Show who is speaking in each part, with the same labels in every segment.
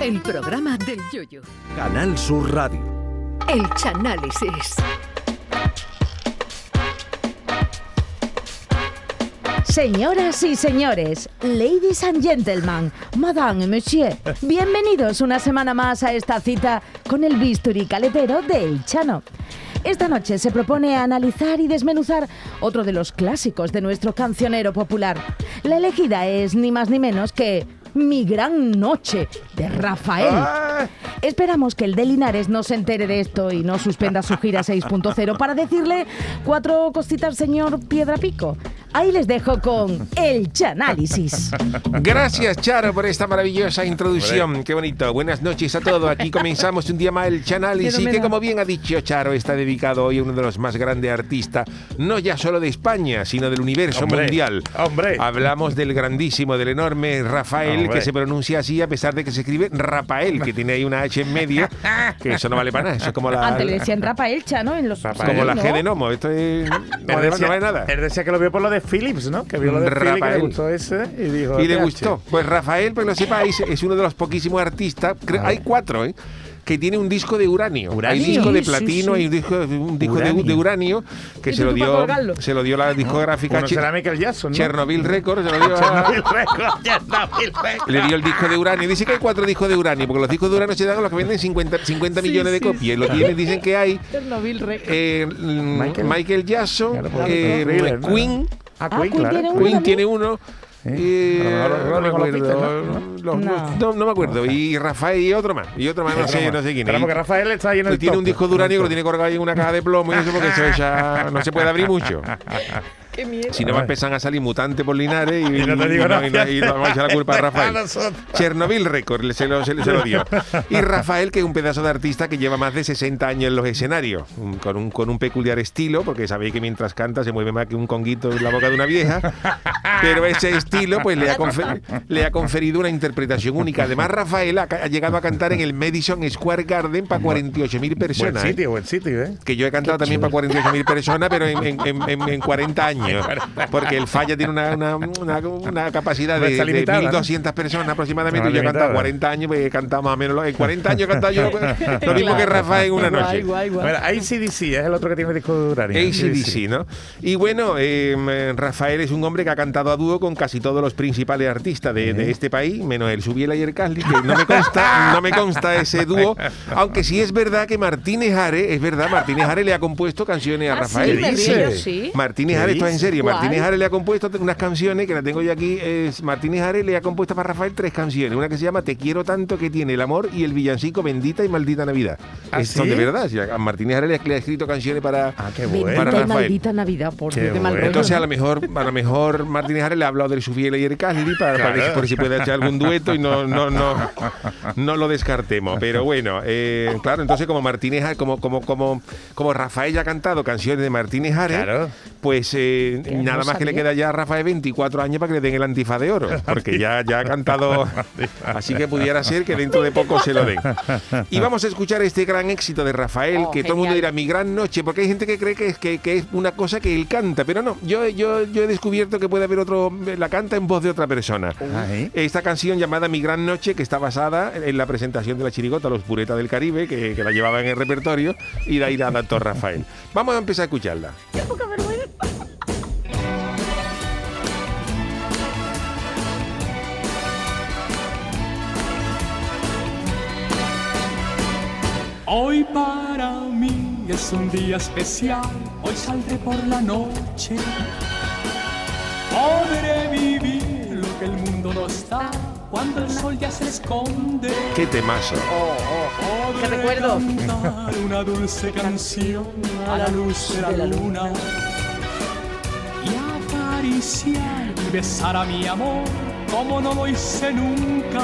Speaker 1: El programa del Yoyo.
Speaker 2: Canal Sur Radio.
Speaker 1: El Chanálisis.
Speaker 3: Señoras y señores, ladies and gentlemen, madame y monsieur, bienvenidos una semana más a esta cita con el bisturi caletero del Chano. Esta noche se propone analizar y desmenuzar otro de los clásicos de nuestro cancionero popular. La elegida es ni más ni menos que Mi Gran Noche de Rafael. Esperamos que el de Linares no se entere de esto y no suspenda su gira 6.0 para decirle cuatro cositas, señor Piedra Pico. Ahí les dejo con el Chanálisis.
Speaker 4: Gracias, Charo, por esta maravillosa introducción. Qué bonito. Buenas noches a todos. Aquí comenzamos un día más el Chanálisis, que como bien ha dicho Charo, está dedicado hoy a uno de los más grandes artistas, no ya solo de España, sino del universo
Speaker 5: Hombre,
Speaker 4: mundial.
Speaker 5: hombre.
Speaker 4: Hablamos del grandísimo, del enorme Rafael,
Speaker 5: Hombre.
Speaker 4: que se pronuncia así a pesar de que se escribe Rafael, que tiene ahí una H en medio, que eso no vale para nada. Eso es como la,
Speaker 3: Antes le decían Rafael Chano en los
Speaker 5: Rafael,
Speaker 4: como la
Speaker 3: ¿no?
Speaker 4: G de Nomo. Esto es, no, no vale nada.
Speaker 5: él decía que lo vio por lo de Philips, ¿no? Que vio lo de Philips, que
Speaker 4: Rafael.
Speaker 5: le gustó ese y dijo...
Speaker 4: Y le gustó. Pues Rafael, pues lo sepáis, es uno de los poquísimos artistas, hay cuatro, ¿eh? Que tiene un disco de uranio.
Speaker 5: ¿Uranio?
Speaker 4: Hay disco de platino
Speaker 3: sí.
Speaker 4: y un disco, un disco de,
Speaker 5: Uranio.
Speaker 4: de uranio que
Speaker 3: ¿Y
Speaker 4: se lo, dio, se lo dio la discográfica
Speaker 5: Uno
Speaker 4: Che-
Speaker 5: será Michael Jackson, ¿no?
Speaker 4: Chernobyl Records, se lo dio a-
Speaker 5: Chernobyl Records, Chernobyl Records.
Speaker 4: le dio el disco de uranio. Dice que hay cuatro discos de uranio, porque los discos de uranio se dan a los que venden 50, 50 millones de copias. Y lo tienen, dicen que hay
Speaker 3: Chernobyl Records.
Speaker 4: eh,
Speaker 5: Michael.
Speaker 4: Michael, Jackson,
Speaker 5: Claro,
Speaker 4: eh,
Speaker 5: ¿no?
Speaker 4: Queen,
Speaker 5: Ah,
Speaker 3: Ah,
Speaker 5: Queen,
Speaker 3: Queen
Speaker 5: claro.
Speaker 4: Queen tiene uno. No
Speaker 3: No.
Speaker 4: me acuerdo. Y Rafael y otro más. Y otro más, no sé, no sé quién es.
Speaker 5: Esperamos que Rafael está ahí en el
Speaker 4: Y tiene
Speaker 5: top.
Speaker 4: un disco de uranio que lo tiene colgado ahí en una caja de plomo y eso porque eso ya no se puede abrir mucho.
Speaker 3: Qué miedo.
Speaker 4: Si no me empiezan a salir mutantes por Linares y,
Speaker 5: Y no te digo
Speaker 4: y
Speaker 5: nada.
Speaker 4: y no- y no vamos a echar la culpa a Rafael. Chernobyl Record se lo, se, se lo dio. Y Rafael, que es un pedazo de artista que lleva más de 60 años en los escenarios, con un, con un peculiar estilo, porque sabéis que mientras canta se mueve más que un conguito en la boca de una vieja. Pero ese estilo pues le ha, confer- le ha conferido una interpretación única. Además, Rafael ha, llegado a cantar en el Madison Square Garden para 48.000
Speaker 5: Buen
Speaker 4: personas. ¿eh?
Speaker 5: sitio, buen sitio, ¿eh?
Speaker 4: que yo he cantado también para 48.000 personas, pero en, en- en- en- en 40 años. Porque el falla tiene una, una, una- una capacidad
Speaker 5: No
Speaker 4: de, de
Speaker 5: limitada, ¿no?
Speaker 4: 1.200 personas aproximadamente.
Speaker 5: No,
Speaker 4: y yo he cantado
Speaker 5: limitada.
Speaker 4: 40 años, pues he cantado más o menos. lo- En 40 años he cantado yo lo mismo que Rafa en una noche.
Speaker 3: Guay, guay, guay.
Speaker 5: Bueno, ACDC es el otro que tiene el disco de uranio.
Speaker 4: ACDC, ¿no? Y bueno, eh, Rafael es un hombre que ha cantado a dúo con casi todos los principales artistas de, de este país, menos el Subiela y el Casli, que no me consta, no me consta ese dúo, aunque sí es verdad que Martínez Are, es verdad, Martínez Are le ha compuesto canciones a
Speaker 3: Ah,
Speaker 4: Rafael.
Speaker 3: sí, me
Speaker 5: dice?
Speaker 3: río, sí.
Speaker 4: Martínez
Speaker 5: ¿Qué
Speaker 4: Are, esto es en? Serio.
Speaker 3: ¿Cuál?
Speaker 4: Martínez Are le ha compuesto unas canciones que la tengo yo aquí. Es Martínez Are le ha compuesto para Rafael tres canciones. Una que se llama Te quiero tanto que tiene el amor y el villancico Bendita y Maldita Navidad.
Speaker 5: ¿Ah,
Speaker 4: Es- Son de verdad. A Martínez Are le, le ha escrito canciones para.
Speaker 5: Ah, qué
Speaker 3: Bendita
Speaker 5: bueno.
Speaker 4: para
Speaker 3: y
Speaker 4: Rafael.
Speaker 3: maldita Navidad, por
Speaker 5: Qué bueno.
Speaker 3: rollo,
Speaker 4: Entonces,
Speaker 3: ¿no?
Speaker 4: a lo mejor, a lo mejor Martínez Are le ha hablado del Subiela y el Casli para,
Speaker 5: Claro.
Speaker 4: ver por si puede echar algún dueto y no, no, no, no lo descartemos. Pero bueno, eh, claro, entonces como Martínez como, como, como, como Rafael ya ha cantado canciones de Martínez Are,
Speaker 5: Claro.
Speaker 4: pues eh, Nada
Speaker 3: no
Speaker 4: más que le queda ya a Rafael 24 años para que le den el antifa de oro, porque ya, ya ha cantado, así que pudiera ser que dentro de poco se lo den. Y vamos a escuchar este gran éxito de Rafael,
Speaker 3: Oh,
Speaker 4: que todo el mundo dirá mi gran noche, porque hay gente que cree que es, que, que es una cosa que él canta, pero no, yo, yo, yo he descubierto que puede haber otro, la canta en voz de otra persona. Esta canción llamada Mi Gran Noche, que está basada en la presentación de la chirigota Los Puretas del Caribe, que, que la llevaba en el repertorio, y de ahí la adaptó Rafael. Vamos a empezar a escucharla.
Speaker 6: Hoy para mí es un día especial, hoy saldré por la noche. Podré vivir lo que el mundo no está cuando el sol ya se esconde.
Speaker 4: ¡Qué temazo!
Speaker 3: Qué recuerdo.
Speaker 6: Cantar una dulce canción a la luz de la luna y acariciar y besar a mi amor como no lo hice nunca.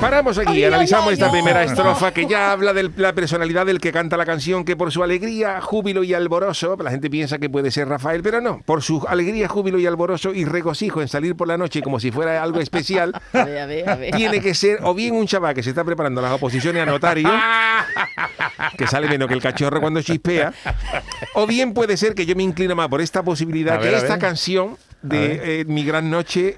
Speaker 4: Paramos aquí,
Speaker 3: Ay,
Speaker 4: analizamos
Speaker 3: ay,
Speaker 4: esta
Speaker 3: ay,
Speaker 4: primera
Speaker 3: no.
Speaker 4: estrofa que ya habla de la personalidad del que canta la canción, que por su alegría, júbilo y alboroso, la gente piensa que puede ser Rafael, pero no, por su alegría, júbilo y alboroso y regocijo en salir por la noche como si fuera algo especial,
Speaker 3: A ver, a ver, a ver.
Speaker 4: tiene que ser o bien un chaval que se está preparando las oposiciones a notario, que sale menos que el cachorro cuando chispea, o bien puede ser que yo me inclino más por esta posibilidad que esta canción de eh, Mi Gran Noche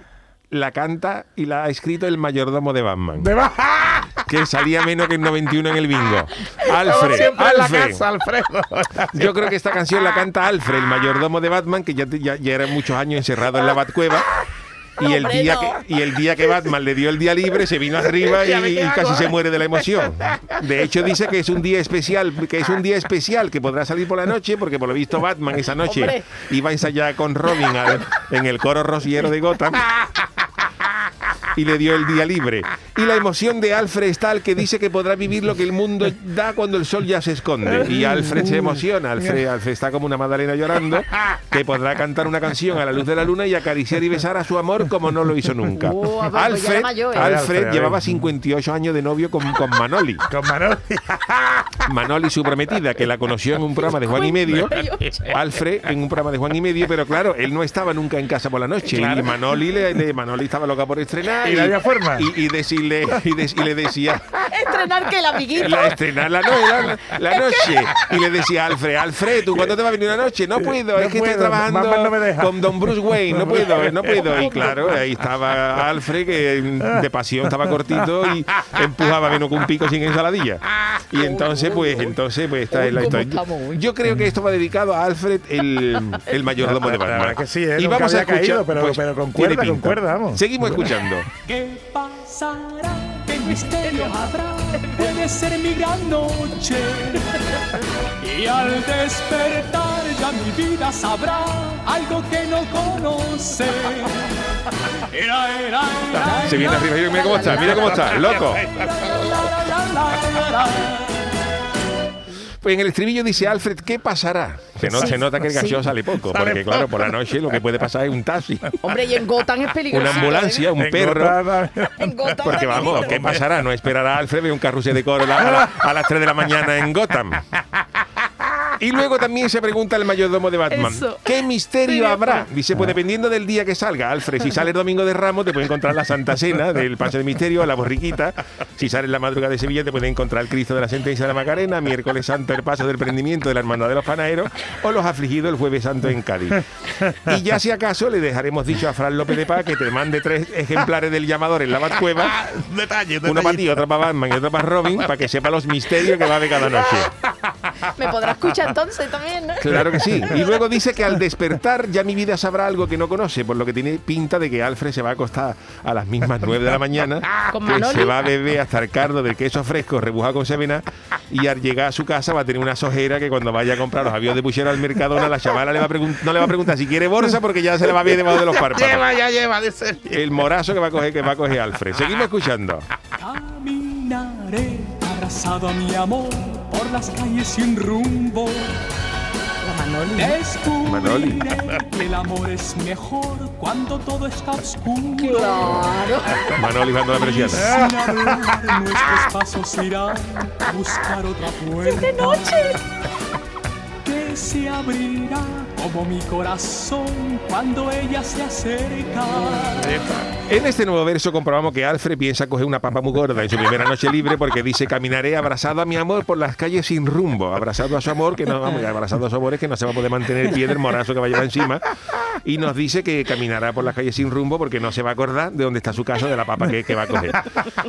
Speaker 4: la canta y la ha escrito el mayordomo de Batman,
Speaker 5: De baja.
Speaker 4: que salía menos que el 91 en el bingo. Alfred,
Speaker 5: siempre en la
Speaker 4: Alfred.
Speaker 5: casa, Alfredo.
Speaker 4: Yo creo que esta canción la canta Alfred, el mayordomo de Batman, que ya, ya, ya era muchos años encerrado en la Batcueva. Y el, día que, y el día que Batman le dio el día libre, se vino arriba y, casi se muere de la emoción. De hecho, dice que es un día especial, que es un día especial, que podrá salir por la noche, porque por lo visto Batman esa noche
Speaker 3: Hombre.
Speaker 4: iba a ensayar con Robin al- en el coro rociero de Gotham. Y le dio el día libre. Y la emoción de Alfred es tal que dice que podrá vivir lo que el mundo da cuando el sol ya se esconde. Y Alfred se emociona. Alfred, Alfred está como una Madalena llorando, que podrá cantar una canción a la luz de la luna y acariciar y besar a su amor como no lo hizo nunca.
Speaker 3: Oh,
Speaker 4: Alfred,
Speaker 3: mayor, ¿eh?
Speaker 4: Alfred llevaba
Speaker 5: ver.
Speaker 4: 58 años de novio con, con Manoli.
Speaker 5: Con Manoli.
Speaker 4: Manoli, su prometida, que la conoció en un programa de Juan y Medio. Alfred en un programa de Juan y Medio, pero claro, él no estaba nunca en casa por la noche. Y Manoli, le- Manoli estaba loca por estrenar.
Speaker 5: Y había forma.
Speaker 4: Y, y decirle, y, de- y le decía,
Speaker 3: Estrenar que el amiguito.
Speaker 4: la, estrenar la, no- la- la noche. Y le decía Alfred, Alfred, ¿tú cuándo te va a venir una noche? No puedo,
Speaker 5: No
Speaker 4: es que
Speaker 5: puedo,
Speaker 4: estoy trabajando
Speaker 5: mamá no me deja.
Speaker 4: con Don Bruce Wayne, no puedo, no puedo. Y claro, ahí estaba Alfred, que de pasión estaba cortito y empujaba menos que un pico sin ensaladilla. Y entonces, pues, entonces, pues, esta es la historia. Yo creo que esto va dedicado a Alfred, el, el mayordomo de Batman.
Speaker 5: que sí, ¿eh?
Speaker 4: Y vamos a escuchar,
Speaker 5: caído, pero-
Speaker 4: pues,
Speaker 5: pero con cuerda, con cuerda, vamos.
Speaker 4: Seguimos escuchando.
Speaker 6: ¿Qué pasará? ¿Qué misterio habrá? Puede ser mi gran noche. Y al despertar ya mi vida sabrá algo que no conoce.
Speaker 4: Se viene arriba, mira cómo está, mira cómo está, loco. Pues en el estribillo dice Alfred, ¿qué pasará? Se, no-
Speaker 3: Sí,
Speaker 4: se nota que el
Speaker 3: sí.
Speaker 4: canción sale poco, porque claro, por la noche lo que puede pasar es un taxi,
Speaker 3: Hombre, y en Gotham es peligroso.
Speaker 4: una ambulancia, un perro.
Speaker 3: En Gotham
Speaker 4: Porque vamos. ¿qué pasará? No esperará Alfred ver un carrusel de coro a, la- a las 3 de la mañana en Gotham. Y luego también se pregunta el mayordomo de Batman,
Speaker 3: Eso.
Speaker 4: ¿qué misterio
Speaker 3: Sí,
Speaker 4: habrá? Dice, pues dependiendo del día que salga, Alfred, si sale el domingo de Ramos, te puede encontrar la Santa Cena del Paso de Misterio, la borriquita. Si sale en la madrugada de Sevilla, te puede encontrar el Cristo de la Sentencia de la Macarena, miércoles santo, el Paso del Prendimiento de la Hermandad de los Panaderos, o los afligidos el Jueves Santo en Cádiz. Y ya si acaso le dejaremos dicho a Fran López de Paz que te mande tres ejemplares del llamador en la Batcueva,
Speaker 5: Detalle,
Speaker 4: uno para ti, otro para Batman y otro para Robin, para que sepa los misterios que va a haber cada noche.
Speaker 3: Me podrá escuchar entonces también, ¿no?
Speaker 4: Claro que sí. Y luego dice que al despertar ya mi vida sabrá algo que no conoce, por lo que tiene pinta de que Alfred se va a acostar a las mismas 9 de la mañana, que
Speaker 3: Manoli.
Speaker 4: se va a beber hasta el cardo del queso fresco rebujado con sevena y al llegar a su casa va a tener una sojera que cuando vaya a comprar los aviones de puchero al Mercadona, la chavala le va a no le va a preguntar si quiere bolsa porque ya se le va a ver debajo de los párpados.
Speaker 5: Lleva, ya lleva, dice.
Speaker 4: El morazo que va a coger, que va a coger Alfred. Seguimos escuchando.
Speaker 6: Abrazado a mi amor por las calles sin rumbo.
Speaker 3: Manoli.
Speaker 4: Manoli.
Speaker 6: que el amor es mejor cuando todo está oscuro.
Speaker 3: Claro.
Speaker 4: Manoli bajando la
Speaker 6: sin hablar, nuestros pasos irán a buscar otra puerta.
Speaker 3: ¡De noche!
Speaker 6: Que se abrirá como mi corazón cuando ella se acerca.
Speaker 4: En este nuevo verso comprobamos que Alfred piensa coger una papa muy gorda en su primera noche libre porque dice caminaré abrazado a mi amor por las calles sin rumbo, abrazado a su amor, que no vamos, abrazado a su amor es que no se va a poder mantener pie del morazo que va a llevar encima. Y nos dice que caminará por las calles sin rumbo porque no se va a acordar de dónde está su casa, de la papa que, que va a coger.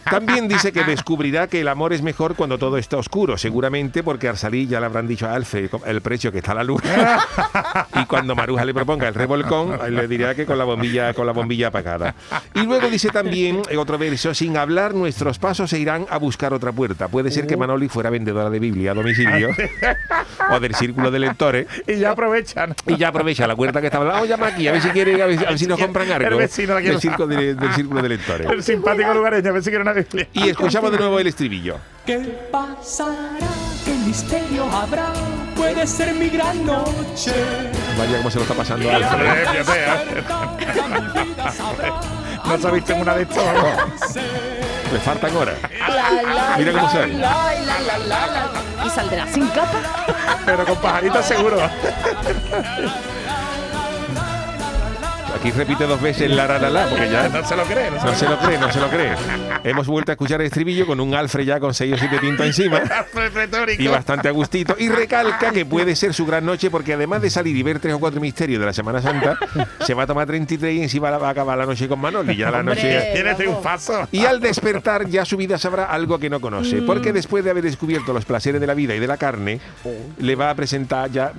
Speaker 4: También dice que descubrirá que el amor es mejor cuando todo está oscuro, seguramente porque al salir ya le habrán dicho a Alfred el precio que está la luz. y cuando Maruja le proponga el revolcón, le dirá que con la bombilla, con la bombilla apagada. Y luego dice también en otro verso, sin hablar, nuestros pasos se irán a buscar otra puerta. Puede ser que Manoli fuera vendedora de Biblia a domicilio o del círculo de lectores.
Speaker 5: Y ya aprovechan.
Speaker 4: Y ya aprovecha la puerta que está hablando. Vamos a llamar aquí, a ver si quiere, a ver, a ver si nos compran algo.
Speaker 5: El vecino
Speaker 4: del, círculo de- del círculo de lectores.
Speaker 5: El simpático lugareño, a ver si quiere una Biblia.
Speaker 4: Y escuchamos de nuevo el estribillo.
Speaker 6: ¿Qué pasará? ¿Qué misterio habrá? Puede ser mi gran noche.
Speaker 4: Vaya cómo se lo está pasando a Alfred.
Speaker 5: Eh, eh.
Speaker 6: ya
Speaker 5: No se ha visto en una de estas.
Speaker 4: Le faltan horas. Mira cómo
Speaker 3: la. Y saldrá sin capa.
Speaker 5: Pero con pajarita seguro.
Speaker 4: Aquí repite dos veces la la la la, porque ya
Speaker 5: No se lo cree, no se
Speaker 4: no
Speaker 5: lo
Speaker 4: se lo cree, no se lo cree. Hemos vuelto a escuchar el estribillo con un Alfred ya con seis o siete tintos encima. Y bastante a gustito. Y recalca que puede ser su gran noche porque además de salir y ver tres o cuatro misterios de la Semana Santa, se va a tomar 33 y encima va a acabar la noche con Manoli. Ya la noche...
Speaker 5: Tiene triunfazo.
Speaker 4: Y al despertar ya su vida sabrá algo que no conoce, porque después de haber descubierto los placeres de la vida y de la carne, le va a presentar ya...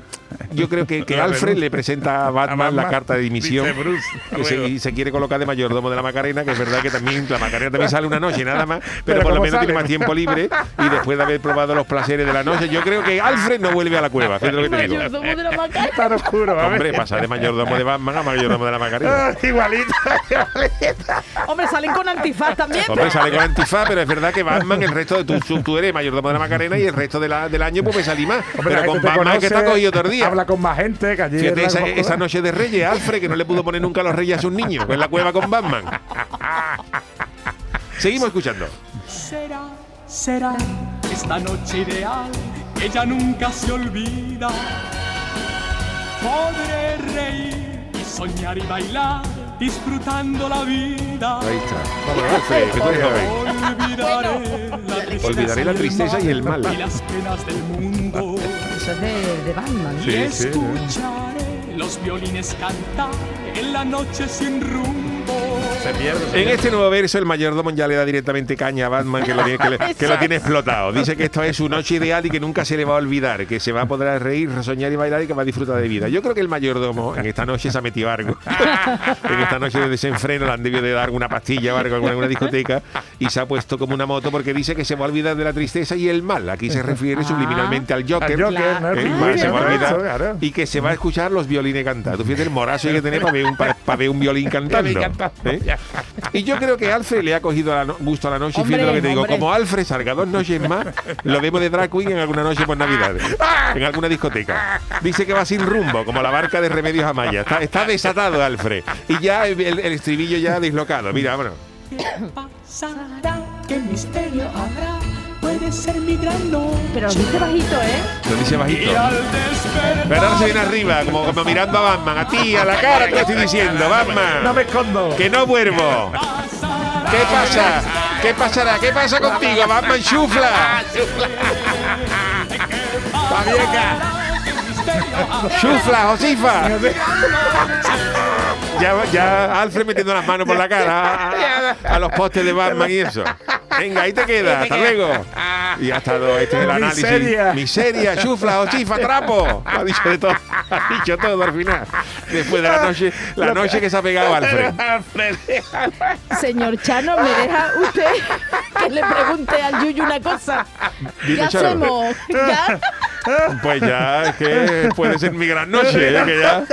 Speaker 4: Yo creo que, que Alfred le presenta a Batman,
Speaker 5: A Batman,
Speaker 4: la carta de dimisión
Speaker 5: Bruce,
Speaker 4: que se, y se quiere colocar de mayordomo de la Macarena, que es verdad que también la Macarena también sale una noche nada más, pero,
Speaker 5: Pero
Speaker 4: por lo
Speaker 5: ¿cómo
Speaker 4: menos tiene más tiempo libre y después de haber probado los placeres de la noche, yo creo que Alfred no vuelve a la cueva, fíjate lo que te digo.
Speaker 3: Mayordomo de la Macarena.
Speaker 5: Tan oscuro.
Speaker 4: Hombre, pasa de mayordomo de Batman a mayordomo de la Macarena.
Speaker 5: Ah, igualito.
Speaker 3: Hombre, salen con antifaz también.
Speaker 4: Hombre, sale con antifaz, pero es verdad que Batman, el resto de tu, tú, tú eres mayordomo de la Macarena y el resto de la- del año pues me salí más.
Speaker 5: Hombre,
Speaker 4: pero con Batman es que está cogido todo el día.
Speaker 5: Habla con más gente que allí.
Speaker 4: Esa, noche de Reyes, Alfred, que no le pudo poner nunca a los Reyes a sus niños, en la cueva con Batman. Seguimos escuchando.
Speaker 6: Será, será esta noche ideal que ya nunca se olvida. Podré reír y soñar y bailar disfrutando la vida.
Speaker 4: Ahí está.
Speaker 6: Olvidaré la tristeza,
Speaker 4: Olvidaré la tristeza y el mal.
Speaker 6: y las penas del mundo.
Speaker 3: Eso es de, de Batman.
Speaker 6: y
Speaker 4: Sí, sí,
Speaker 6: escucharé los violines cantar en la noche sin rumbo.
Speaker 5: Se pierde. se
Speaker 4: En
Speaker 5: pierde.
Speaker 4: este nuevo verso, el mayordomo ya le da directamente caña a Batman, que lo tiene, que le- que lo tiene explotado. Dice que esto es su noche ideal y que nunca se le va a olvidar, que se va a poder reír, soñar y bailar y que va a disfrutar de vida. Yo creo que el mayordomo en esta noche se ha metido algo. en esta noche de desenfreno le han debido de dar una pastilla o algo en alguna discoteca y se ha puesto como una moto porque dice que se va a olvidar de la tristeza y el mal. Aquí se refiere subliminalmente al Joker.
Speaker 5: Al Joker, ¿no? Sí,
Speaker 4: mal, se va a
Speaker 5: claro,
Speaker 4: olvidar.
Speaker 5: claro.
Speaker 4: y que se va a escuchar los violines cantar. Tú fíjate el morazo que hay que tener para ver un, para, para ver un violín cantando.
Speaker 5: Violín cantando,
Speaker 4: ¿eh? Y yo creo que Alfred le ha cogido la no- gusto a la noche. y fíjate lo
Speaker 3: Hombre,
Speaker 4: que te digo.
Speaker 3: hombre.
Speaker 4: Como Alfred salga dos noches más, lo vemos de drag queen en alguna noche por Navidad. En alguna discoteca. Dice que va sin rumbo, como la barca de Remedios Amaya. Está, está desatado Alfred. Y ya el, estribillo ya dislocado. Mira, vámonos.
Speaker 6: ¿Qué pasará? ¿Qué misterio habrá? Puede ser mi gran noche.
Speaker 3: Pero lo dice bajito, ¿eh?
Speaker 4: Lo dice bajito.
Speaker 6: Y al
Speaker 4: ahora se viene arriba, como, como mirando a Batman. A ti, a la cara te lo estoy diciendo, Batman.
Speaker 5: No me escondo.
Speaker 4: Que no vuelvo. ¿Qué pasa? ¿Qué pasará? ¿Qué pasa contigo, Batman Chufla? Chufla, Josifa. Ya, ya Alfred metiendo las manos por la cara a, a- a los postes de Batman y eso. Venga, ahí te queda. Hasta luego. Y ha estado este es el análisis.
Speaker 5: Miseria.
Speaker 4: Miseria, chufla, Josifa, trapo. Ha dicho de todo. Ha dicho todo al final. Después de la noche, la noche que se ha pegado Alfred.
Speaker 5: Alfred.
Speaker 3: Señor Chano, ¿me deja usted que le pregunte al Yuyu una cosa?
Speaker 4: Dime,
Speaker 3: ¿Qué hacemos? ¿Ya?
Speaker 4: Pues ya, es que puede ser mi gran noche. ¿eh? Que ya